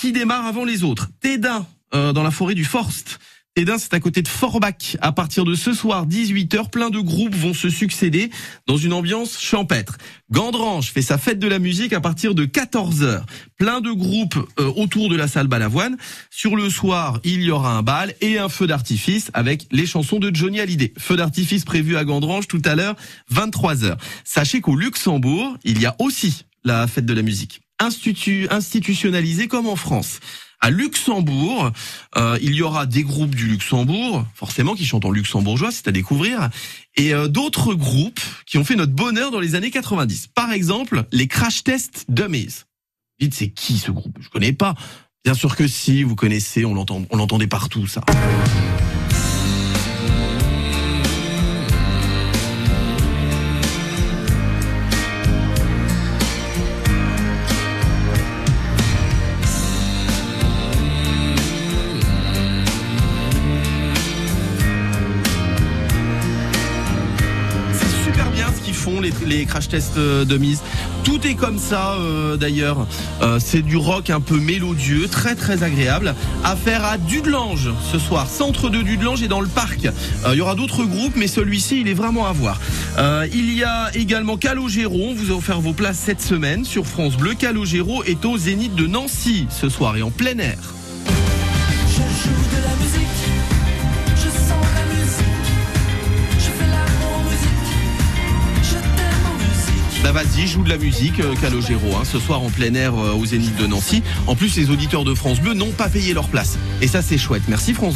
qui démarre avant les autres. Tédin, euh, dans la forêt du Forst. Tédin, c'est à côté de Forbach. À partir de ce soir, 18h, plein de groupes vont se succéder dans une ambiance champêtre. Gandrange fait sa fête de la musique à partir de 14h. Plein de groupes euh, autour de la salle Balavoine. Sur le soir, il y aura un bal et un feu d'artifice avec les chansons de Johnny Hallyday. Feu d'artifice prévu à Gandrange tout à l'heure, 23h. Sachez qu'au Luxembourg, il y a aussi la fête de la musique. Institu institutionnalisée comme en France à Luxembourg. Euh, il y aura des groupes du Luxembourg, forcément, qui chantent en luxembourgeois, c'est à découvrir, et euh, d'autres groupes qui ont fait notre bonheur dans les années 90. Par exemple, les Crash Test Dummies. Dites, c'est qui ce groupe? Je connais pas. Bien sûr que si, vous connaissez, on l'entend, on l'entendait partout, ça. Font les, crash tests euh, de mise. Tout est comme ça euh, d'ailleurs. Euh, c'est du rock un peu mélodieux, très très agréable. Affaire à Dudelange ce soir, centre de Dudelange et dans le parc. Il y aura d'autres groupes, mais celui-ci il est vraiment à voir. il y a également Calogero. On vous a offert vos places cette semaine sur France Bleu. Calogero est au Zénith de Nancy ce soir et en plein air. Bah vas-y, joue de la musique, euh, Calogero, hein, ce soir en plein air euh, au Zénith de Nancy. En plus, les auditeurs de France Bleu n'ont pas payé leur place. Et ça, c'est chouette. Merci France